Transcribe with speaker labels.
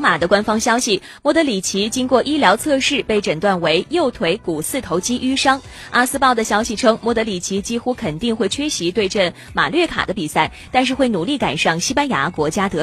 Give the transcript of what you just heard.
Speaker 1: 马的官方消息，莫德里奇经过医疗测试被诊断为右腿股四头肌淤伤。阿斯报的消息称，莫德里奇几乎肯定会缺席对阵马略卡的比赛，但是会努力赶上西班牙国家德。